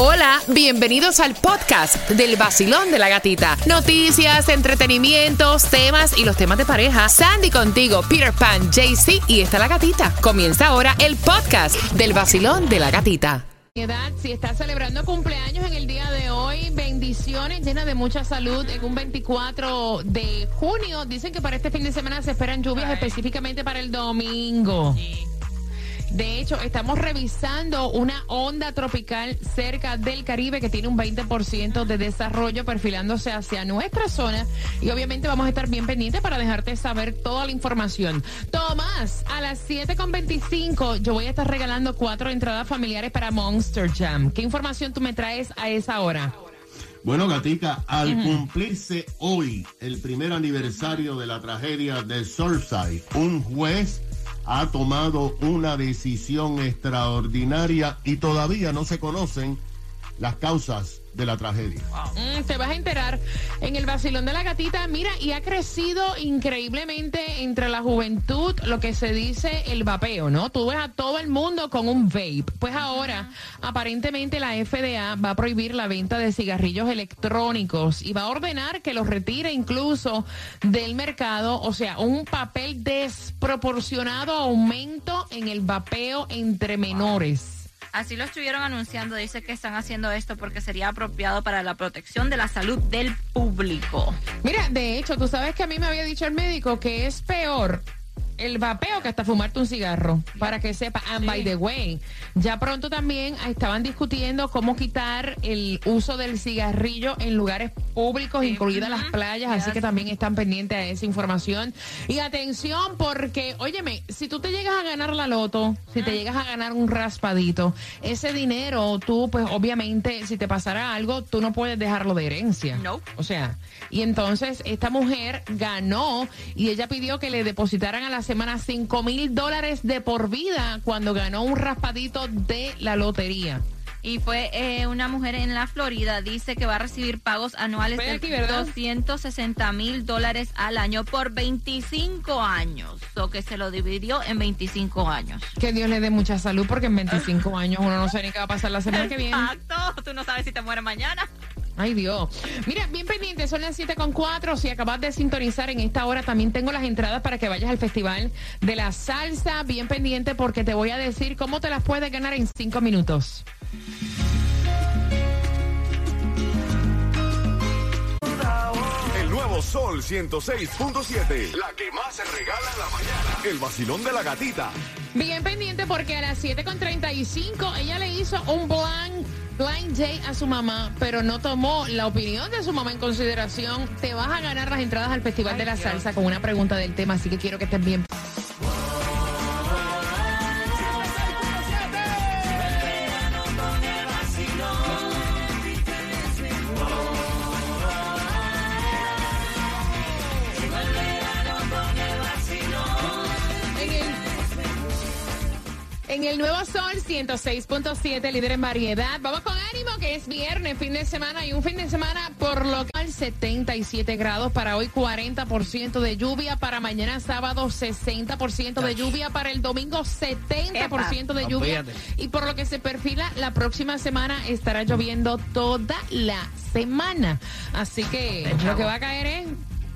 Hola, bienvenidos al podcast del vacilón de la gatita. Noticias, entretenimientos, temas y los temas de pareja. Sandy contigo, Peter Pan, JC y está la gatita. Comienza ahora el podcast del vacilón de la gatita. Si estás celebrando cumpleaños en el día de hoy, bendiciones llenas de mucha salud en un 24 de junio. Dicen que para este fin de semana se esperan lluvias específicamente para el domingo. De hecho, estamos revisando una onda tropical cerca del Caribe que tiene un 20% de desarrollo perfilándose hacia nuestra zona y obviamente vamos a estar bien pendientes para dejarte saber toda la información. Tomás, a las 7.25 yo voy a estar regalando cuatro entradas familiares para Monster Jam. ¿Qué información tú me traes a esa hora? Bueno, Gatica, al cumplirse hoy el primer aniversario de la tragedia de Surfside, un juez ha tomado una decisión extraordinaria y todavía no se conocen las causas de la tragedia. Mm, te vas a enterar en el vacilón de la gatita. Mira, y ha crecido increíblemente entre la juventud lo que se dice el vapeo, ¿no? Tú ves a todo el mundo con un vape. Pues ahora, aparentemente la FDA va a prohibir la venta de cigarrillos electrónicos y va a ordenar que los retire incluso del mercado. O sea, un papel desproporcionado aumento en el vapeo entre menores. Así lo estuvieron anunciando. Dice que están haciendo esto porque sería apropiado para la protección de la salud del público. Mira, de hecho, tú sabes que a mí me había dicho el médico que es peor el vapeo que hasta fumarte un cigarro, para que sepa. And by the way, ya pronto también estaban discutiendo cómo quitar el uso del cigarrillo en lugares públicos, incluidas las playas, así que también están pendientes a esa información. Y atención, porque, óyeme, si tú te llegas a ganar la loto, si te llegas a ganar un raspadito, ese dinero, tú, pues obviamente, si te pasara algo, tú no puedes dejarlo de herencia. No. O sea, y entonces esta mujer ganó y ella pidió que le depositaran a las semana 5 mil dólares de por vida cuando ganó un raspadito de la lotería. Y fue eh, una mujer en la Florida, dice que va a recibir pagos anuales de 260 mil dólares al año por 25 años. O que se lo dividió en 25 años. Que Dios le dé mucha salud porque en 25 años uno no sabe ni qué va a pasar la semana que viene. Exacto, tú no sabes si te muere mañana. Ay, Dios. Mira, bien pendiente, son las 7 con 4. Si acabas de sintonizar en esta hora, también tengo las entradas para que vayas al Festival de la Salsa. Bien pendiente porque te voy a decir cómo te las puedes ganar en 5 minutos. El nuevo Sol 106.7. La que más se regala en la mañana. El vacilón de la gatita. Bien pendiente porque a las 7.35 ella le hizo un blank Blind J a su mamá, pero no tomó la opinión de su mamá en consideración. Te vas a ganar las entradas al Festival de la Salsa con una pregunta del tema, así que quiero que estés bien. En el Nuevo Sol 106.7, líder en variedad. Vamos con ánimo, que es viernes, fin de semana y un fin de semana por lo que 77 grados para hoy, 40% de lluvia para mañana sábado, 60% de lluvia para el domingo, 70% de lluvia. Y por lo que se perfila, la próxima semana estará lloviendo toda la semana. Así que lo que va a caer es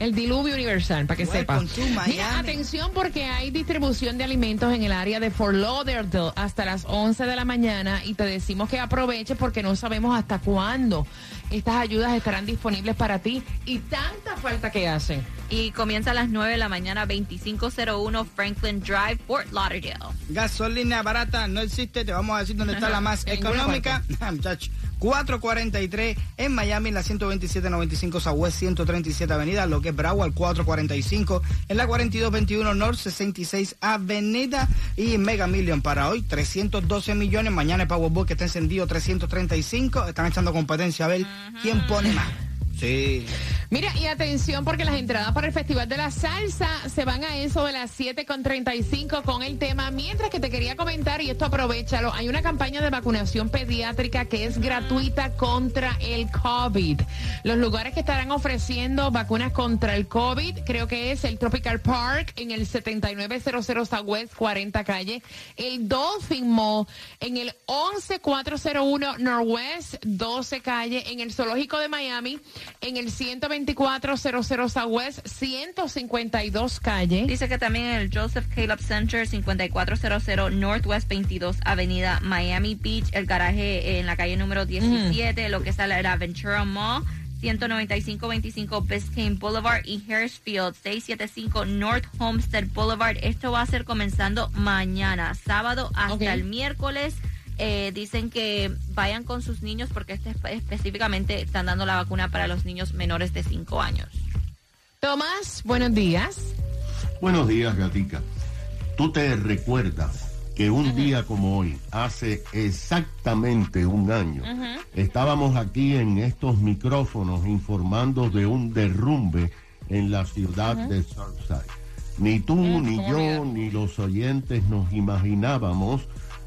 el diluvio universal, para que sepa. Mira, atención porque hay distribución de alimentos en el área de Fort Lauderdale hasta las 11 de la mañana y te decimos que aproveche porque no sabemos hasta cuándo estas ayudas estarán disponibles para ti y tanta falta que hacen. Y comienza a las 9 de la mañana, 2501 Franklin Drive, Fort Lauderdale. Gasolina barata no existe, te vamos a decir dónde está la más económica. Muchachos. 443 en Miami, la 12795 Southwest 137 Avenida, lo que es Broward 445 en la 4221 North 66 Avenida y Mega Million para hoy 312 millones, mañana el Powerball que está encendido 335, están echando competencia a ver quién pone más. Sí. Mira, y atención porque las entradas para el Festival de la Salsa se van a eso de las 7.35 con el tema. Mientras que te quería comentar, y esto aprovechalo, hay una campaña de vacunación pediátrica que es gratuita contra el COVID. Los lugares que estarán ofreciendo vacunas contra el COVID, creo que es el Tropical Park en el 7900 Southwest 40 calle, el Dolphin Mall en el 11401 Northwest 12 calle, en el Zoológico de Miami en el 120 2400 Southwest 152 calle. Dice que también en el Joseph Caleb Center 5400 Northwest 22 Avenida Miami Beach, el garaje en la calle número 17, lo que es la Ventura Mall. 195-25 Biscayne Boulevard y Harrisfield 675 North Homestead Boulevard. Esto va a ser comenzando mañana, sábado hasta el miércoles. Eh, dicen que vayan con sus niños porque este específicamente están dando la vacuna para los niños menores de 5 años. Tomás, buenos días. Buenos días, Gatica. Tú te recuerdas que un día como hoy, hace exactamente un año, estábamos aquí en estos micrófonos informando de un derrumbe en la ciudad de Surfside. Ni tú, ni yo, ni los oyentes nos imaginábamos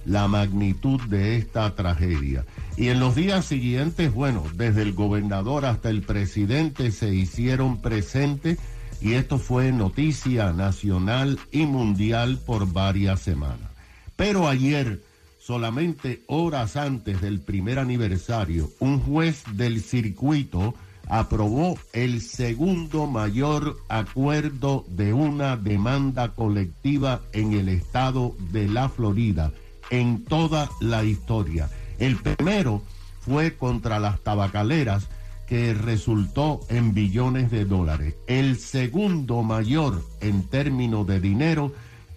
la magnitud de esta tragedia. Y en los días siguientes, bueno, desde el gobernador hasta el presidente se hicieron presentes y esto fue noticia nacional y mundial por varias semanas. Pero ayer, solamente horas antes del primer aniversario, un juez del circuito aprobó el segundo mayor acuerdo de una demanda colectiva en el estado de la Florida en toda la historia. El primero fue contra las tabacaleras que resultó en billones de dólares. El segundo mayor en términos de dinero,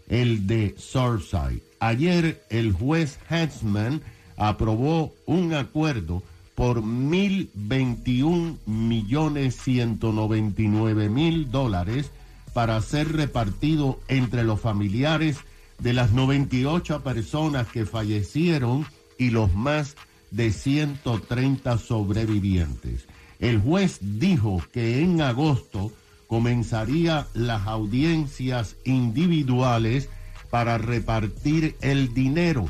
el de Surfside. Ayer el juez Hansman aprobó un acuerdo por mil veintiún millones ciento noventa y nueve mil dólares para ser repartido entre los familiares de las 98 personas que fallecieron y los más de 130 sobrevivientes. El juez dijo que en agosto comenzaría las audiencias individuales para repartir el dinero,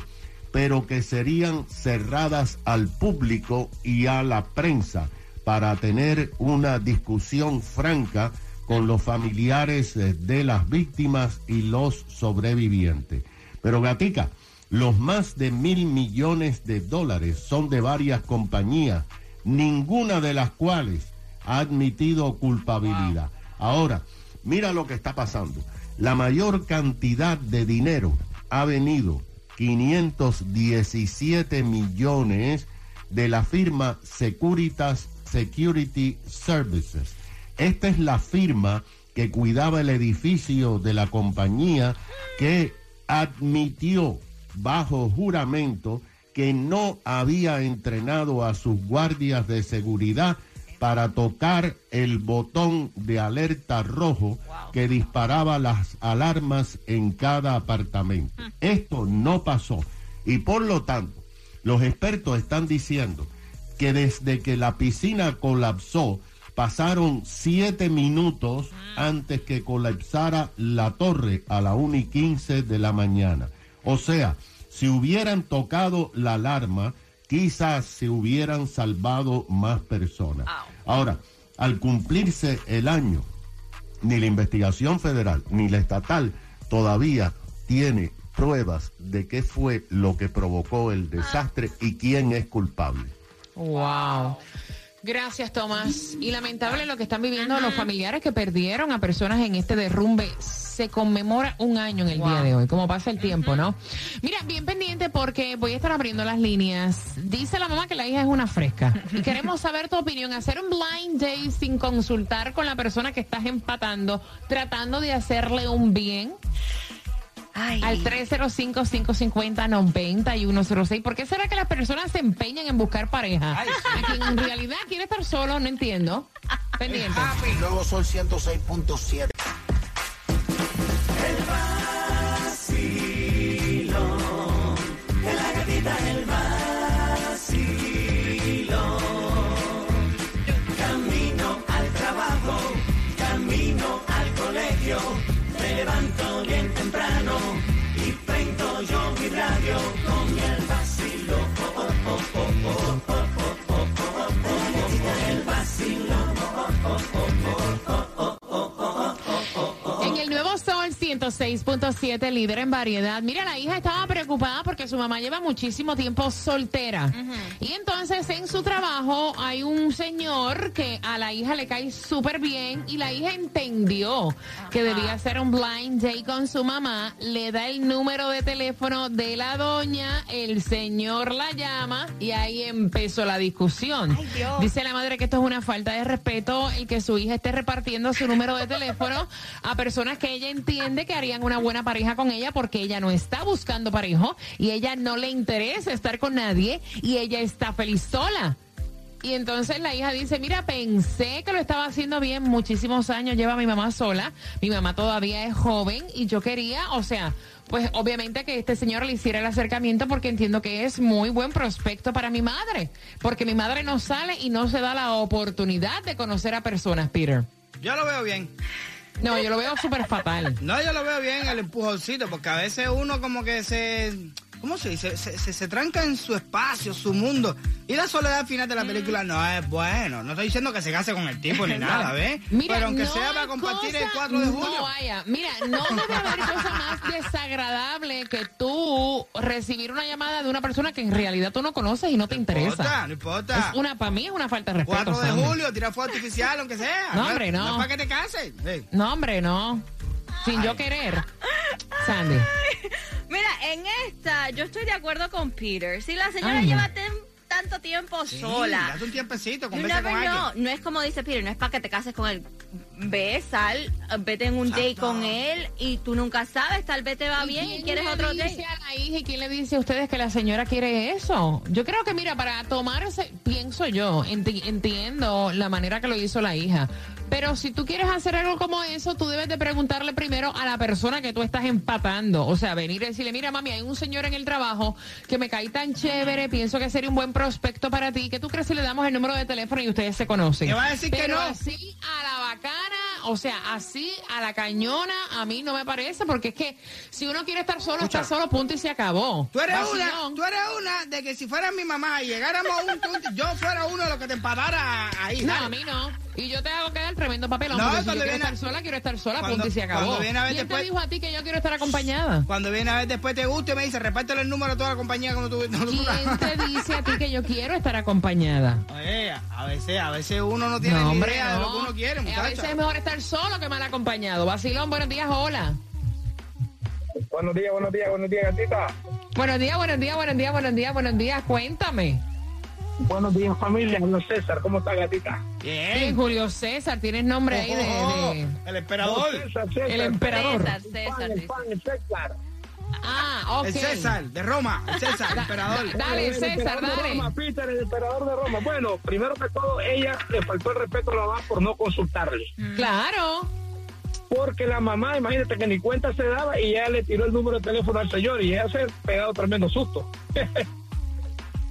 pero que serían cerradas al público y a la prensa para tener una discusión franca con los familiares eh, de las víctimas y los sobrevivientes. Pero Gatica, los más de mil millones de dólares son de varias compañías, ninguna de las cuales ha admitido culpabilidad. Ahora, mira lo que está pasando. La mayor cantidad de dinero ha venido, 517 millones, de la firma Securitas Security Services esta es la firma que cuidaba el edificio de la compañía que admitió bajo juramento que no había entrenado a sus guardias de seguridad para tocar el botón de alerta rojo que disparaba las alarmas en cada apartamento. Mm. Esto no pasó y por lo tanto los expertos están diciendo que desde que la piscina colapsó, pasaron siete minutos antes que colapsara la torre a la 1 y 15 de la mañana. O sea, si hubieran tocado la alarma, quizás se hubieran salvado más personas. Ahora, al cumplirse el año, ni la investigación federal ni la estatal todavía tiene pruebas de qué fue lo que provocó el desastre y quién es culpable. Wow. Gracias, Tomás. Y lamentable lo que están viviendo los familiares que perdieron a personas en este derrumbe. Se conmemora un año en el día de hoy, como pasa el tiempo, ¿no? Mira, bien pendiente porque voy a estar abriendo las líneas. Dice la mamá que la hija es una fresca. Y queremos saber tu opinión. Hacer un blind date sin consultar con la persona que estás empatando, tratando de hacerle un bien al 305-550-9106. ¿Por qué será que las personas se empeñan en buscar pareja? en realidad quiere estar solo, no entiendo. Pendiente. Luego son 106.7. 106.7, líder en variedad. Mira, la hija estaba preocupada porque su mamá lleva muchísimo tiempo soltera. Y entonces en su trabajo hay un señor que a la hija le cae súper bien y la hija entendió que debía hacer un blind date con su mamá. Le da el número de teléfono de la doña, el señor la llama y ahí empezó la discusión. Dice la madre que esto es una falta de respeto el que su hija esté repartiendo su número de teléfono a personas que ella entiende que harían una buena pareja con ella porque ella no está buscando parejo y ella no le interesa estar con nadie y ella está feliz sola. Y entonces la hija dice, mira, pensé que lo estaba haciendo bien, muchísimos años lleva mi mamá sola, mi mamá todavía es joven y yo quería, o sea, pues obviamente que este señor le hiciera el acercamiento porque entiendo que es muy buen prospecto para mi madre, porque mi madre no sale y no se da la oportunidad de conocer a personas, Peter. Yo lo veo bien. No, yo lo veo súper fatal. No, yo lo veo bien el empujoncito, porque a veces uno como que se ¿cómo se dice? Se, se, tranca en su espacio, su mundo. Y la soledad al final de la película no es bueno. No estoy diciendo que se case con el tipo ni nada, ¿ves? Pero aunque sea para compartir el 4 de julio. No vaya. Mira, no debe haber cosa más desagradable que tú recibir una llamada de una persona que en realidad tú no conoces y no te interesa. No importa, no importa. Es una, para mí es una falta de respeto. 4 de julio, tira fuego artificial, aunque sea. No, hombre, no. No es para que te cases. No, hombre, no. Sin yo querer. Sandy. En esta yo estoy de acuerdo con Peter. Si la señora lleva tanto tiempo sola. Date un tiempecito, con no, no es como dice Peter, no es para que te cases con él. Ve, sal, vete en un date con él y tú nunca sabes, tal vez te va bien y quieres otro date. a la hija y quién le dice a ustedes que la señora quiere eso? Yo creo que, mira, para tomarse, pienso yo, entiendo la manera que lo hizo la hija, pero si tú quieres hacer algo como eso, tú debes de preguntarle primero a la persona que tú estás empatando. O sea, venir y decirle, mira, mami, hay un señor en el trabajo que me cae tan chévere, pienso que sería un buen prospecto para ti. ¿Qué tú crees si le damos el número de teléfono y ustedes se conocen? ¿Qué va a decir que no? así a la o sea, así a la cañona, a mí no me parece, porque es que si uno quiere estar solo, está solo, punto y se acabó. Tú eres una, tú eres una de que si fuera mi mamá y llegáramos a un punto, yo fuera uno de los que te empatara ahí. No, a mí no. Y yo te hago quedar tremendo papelón. No, porque si yo quiero estar sola, quiero estar sola, punto y se acabó. Viene a ver ¿Quién te dijo a ti que yo quiero estar acompañada? Cuando viene a ver después te gusta y me dice, repártelo el número a toda la compañía cuando tú... ¿Quién te dice a ti que yo quiero estar acompañada? Oye, a veces, a veces uno no tiene ni idea de lo que uno quiere, muchacha. A veces es mejor estar solo que mal acompañado. Vacilón, buenos días, hola. Buenos días, buenos días, buenos días, gatita. Buenos días, buenos días, buenos días, buenos días, buenos días. Cuéntame. Buenos días, familia. Julio César, ¿cómo está, gatita? Bien. Julio César, tienes nombre ahí de, El emperador. El emperador. César, César. El César. Ah, ok. El César, de Roma. El César, el emperador. Dale, César, dale. De Roma, Peter, el emperador de Roma. Bueno, primero que todo, ella le faltó el respeto a la mamá por no consultarle. Claro. Porque la mamá, imagínate que ni cuenta se daba y ella le tiró el número de teléfono al señor y ella se ha pegado tremendo susto.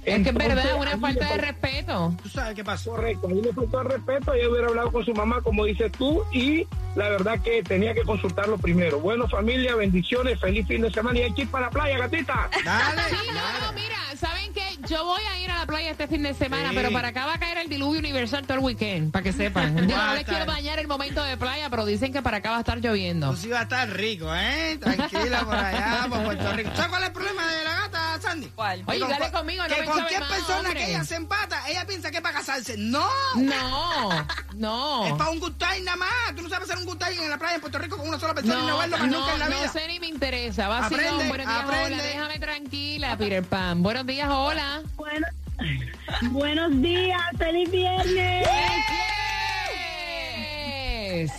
Es que es verdad, es una falta de respeto. ¿Tú sabes qué pasó? Correcto, a mí le faltó el respeto, ella hubiera hablado con su mamá, como dices tú, y la verdad que tenía que consultarlo primero. Bueno, familia, bendiciones, feliz fin de semana y hay que ir para la playa, gatita. Dale. Sí, no, no, mira, ¿saben qué? Yo voy a ir a la playa este fin de semana, pero para acá va a caer el diluvio universal todo el weekend, para que sepan. Yo no les quiero bañar el momento de playa, pero dicen que para acá va a estar lloviendo. Pues sí va a estar rico, ¿eh? Tranquila por allá, por Puerto Rico. ¿Sabes cuál es el problema de la Sandy? ¿Cuál? Oye, dale conmigo, no Que me cualquier más, persona hombre. que ella se empata, ella piensa que es para casarse. ¡No! No, no. Es para un good time nada más. Tú no sabes hacer un good time en la playa en Puerto Rico con una sola persona y no verlo más no, nunca en la no vida. sé ni me interesa. Vacilón, Aprende, buenos días, aprende. hola. Déjame tranquila, Peter Pan. Buenos días, hola. Bueno, buenos días, feliz viernes. Yes.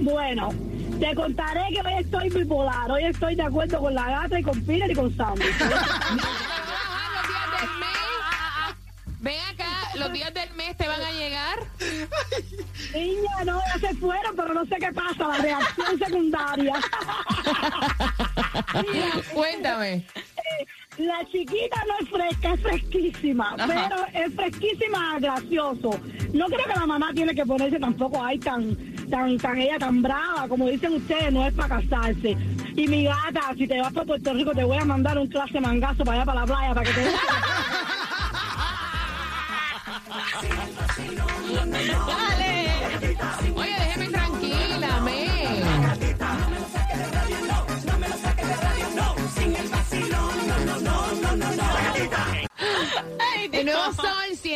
Bueno, te contaré que hoy estoy bipolar. Hoy estoy de acuerdo con la gata y con Peter y con Sandy. Los días del mes. Ven acá, los días del mes te van a llegar. Niña, no, ya se fueron, pero no sé qué pasa, la reacción secundaria. Mira, Cuéntame. la chiquita no es fresca, es fresquísima, pero es fresquísima, gracioso. No creo que la mamá tiene que ponerse tampoco ahí tan, tan, ella tan brava, como dicen ustedes, no es para casarse. Y mi gata, si te vas para Puerto Rico, te voy a mandar un clase mangazo para allá para la playa para que te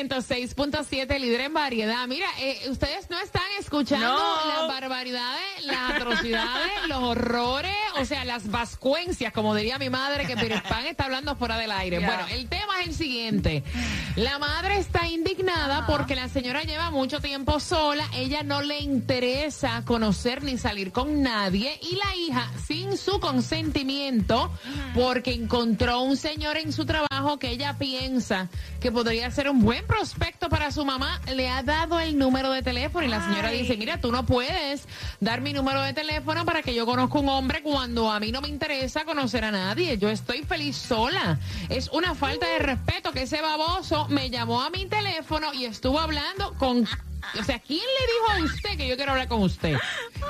106.7, líder en variedad. Mira, eh, ustedes no están escuchando las barbaridades, las atrocidades, los horrores, o sea, las vascuencias, como diría mi madre, que Pérez Pan está hablando fuera del aire. Bueno, el tema es el siguiente. La madre está indignada porque la señora lleva mucho tiempo sola, ella no le interesa conocer ni salir con nadie y la hija, sin su consentimiento, porque encontró un señor en su trabajo que ella piensa que podría ser un buen prospecto para su mamá, le ha dado el número de teléfono y la señora dice, mira, tú no puedes dar mi número de teléfono para que yo conozca un hombre cuando a mí no me interesa conocer a nadie. Yo estoy feliz sola. Es una falta de respeto que ese baboso me llamó a mi teléfono y estuvo hablando con o sea, ¿quién le dijo a usted que yo quiero hablar con usted?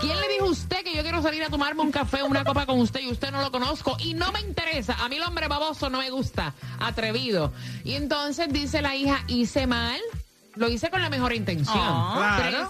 ¿Quién le dijo a usted que yo quiero salir a tomarme un café o una copa con usted y usted no lo conozco y no me interesa? A mí el hombre baboso no me gusta, atrevido. Y entonces dice la hija, hice mal. Lo hice con la mejor intención. Ah, claro.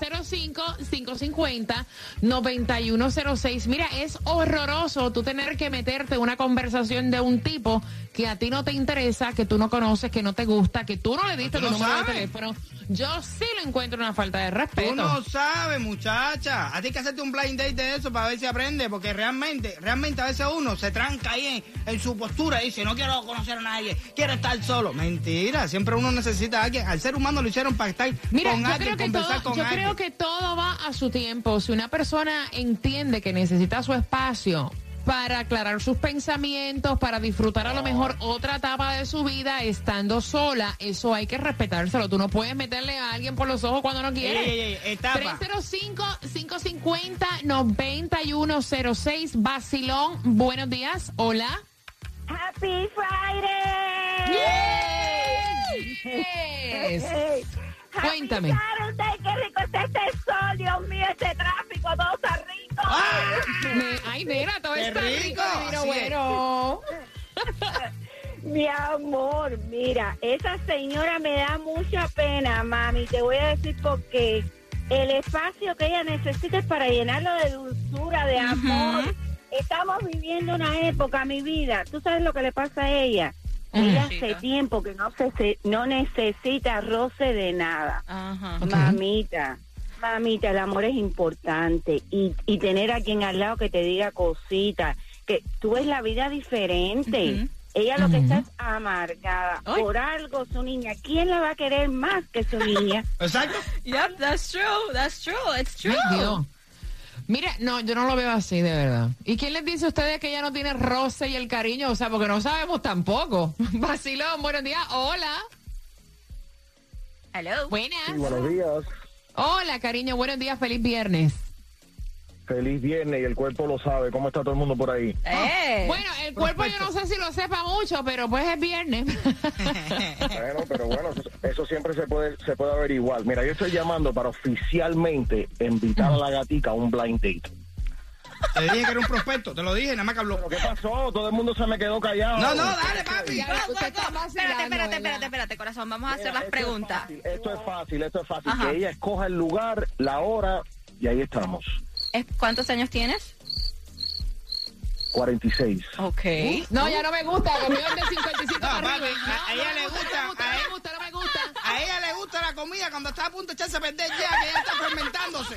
305-550-9106. Mira, es horroroso tú tener que meterte en una conversación de un tipo que a ti no te interesa, que tú no conoces, que no te gusta, que tú no le diste tu no número de sabes. teléfono. Yo sí lo encuentro una falta de respeto. Tú no sabes, muchacha. A ti hay que hacerte un blind date de eso para ver si aprende, porque realmente, realmente a veces uno se tranca ahí en, en su postura y dice, no quiero conocer a nadie, quiero estar solo. Mentira, siempre uno necesita a alguien. Al ser humano lo hicieron para estar Mira, con yo, alguien, creo que, conversar todo, con yo alguien. creo que todo va a su tiempo. Si una persona entiende que necesita su espacio para aclarar sus pensamientos, para disfrutar a lo mejor otra etapa de su vida estando sola, eso hay que respetárselo. Tú no puedes meterle a alguien por los ojos cuando no quiere. Ey, ey, ey, etapa. 305-550-9106. Basilón, buenos días. Hola. Happy Friday. Yes. Cuéntame. Saturday, qué rico está este sol, Dios mío, este tráfico, todo está rico. Me- ay, nena, todo Qué está rico. rico, bueno. Mi amor, mira, esa señora me da mucha pena, mami. Te voy a decir por qué. El espacio que ella necesita es para llenarlo de dulzura, de amor. Estamos viviendo una época, mi vida. ¿Tú sabes lo que le pasa a ella? Ella hace tiempo que no se, se- no necesita roce de nada. Ajá. Mamita, mamita, el amor es importante y, y tener a quien al lado que te diga cositas, que tú ves la vida diferente. Ella lo que está es amargada. Por algo su niña. ¿Quién la va a querer más que su niña? Exacto. Yep, that's true. That's true. It's true. Ay. Mira, no, yo no lo veo así, de verdad. ¿Y quién les dice a ustedes que ella no tiene roce y el cariño? O sea, porque no sabemos tampoco. Vacilón, buenos días. Hola. Hello. Buenas. buenos días. Hola, cariño, buenos días. Feliz viernes. Feliz viernes y el cuerpo lo sabe. ¿Cómo está todo el mundo por ahí? Eh. Bueno, el cuerpo yo no sé si lo sepa mucho, pero pues es viernes. Bueno, pero bueno, eso, eso siempre se puede se puede averiguar. Mira, yo estoy llamando para oficialmente invitar a la gatica a un blind date. Te dije que era un prospecto, te lo dije, nada más que habló. ¿Pero qué pasó? Todo el mundo se me quedó callado. No, no, dale, papi. Usted está Espérate, espérate, espérate, espérate, corazón. Vamos a Mira, hacer las esto es preguntas. fácil, Esto es fácil, esto es fácil. Ajá. Que ella escoja el lugar, la hora y ahí estamos. ¿Cuántos años tienes? 46. Ok. No, ya no me gusta, es de 55 No, para arriba. a- a ella le no gusta, me gusta, a no ella- me gusta, no me gusta. A ella le gusta la comida cuando está a punto de echarse a perder ya, que ya está fermentándose.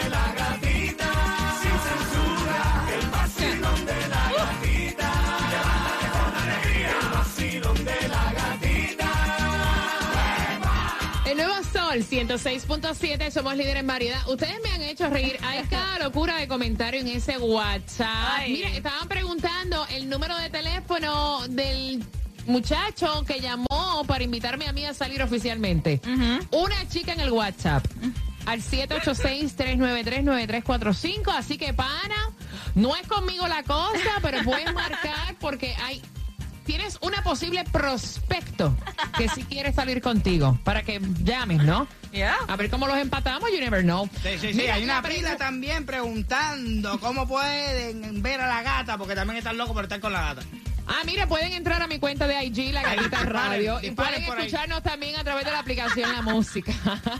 El nuevo Sol 106.7, somos líderes en variedad. Ustedes me han hecho reír. Hay cada locura de comentario en ese WhatsApp. Ay. Mira, estaban preguntando el número de teléfono del muchacho que llamó para invitarme a mí a salir oficialmente. Una chica en el WhatsApp. Al 786-393-9345. Así que, pana, no es conmigo la cosa, pero puedes marcar porque hay tienes una posible prospecto que si quiere salir contigo para que llames, ¿no? Yeah. A ver cómo los empatamos, you never know. Sí, sí, sí. Mira, Hay una la pila también preguntando cómo pueden ver a la gata, porque también están locos por estar con la gata. Ah, mira, pueden entrar a mi cuenta de IG, La Gatita Radio, y pueden ahí. escucharnos también a través de la aplicación La Música.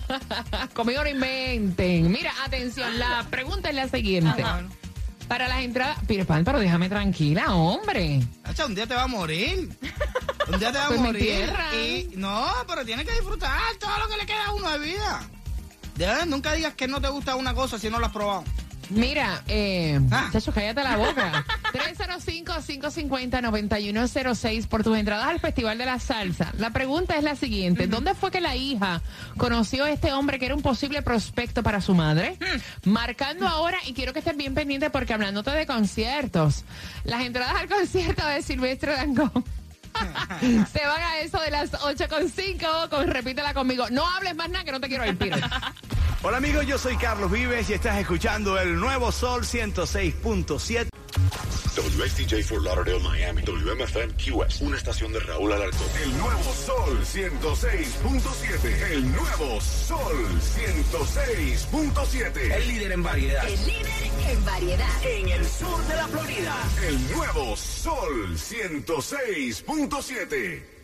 Conmigo no inventen. Mira, atención, la pregunta es la siguiente. Ajá. Para las entradas... Peter Pan, pero déjame tranquila, hombre. Hacha, un día te va a morir. Un día te va a Pues morir. Y no, pero tienes que disfrutar todo lo que le queda a uno de vida. Ya, nunca digas que no te gusta una cosa si no la has probado. Mira, eh, Ah. chacho, cállate la boca. 305-550-9106 por tus entradas al Festival de la Salsa. La pregunta es la siguiente. ¿Dónde fue que la hija conoció a este hombre que era un posible prospecto para su madre? Marcando ahora, y quiero que estés bien pendiente porque hablándote de conciertos, las entradas al concierto de Silvestre Dangón. Se van a eso de las 8.5, con, repítela conmigo. No hables más nada que no te quiero ir. Hola amigos, yo soy Carlos Vives y estás escuchando el nuevo Sol 106.7. WXTJ for Lauderdale, Miami. WMFM QS. Una estación de Raúl Alarcón. El nuevo Sol 106.7. El nuevo Sol 106.7. El líder en variedad. El líder en variedad. En el sur de la Florida. El nuevo Sol 106.7.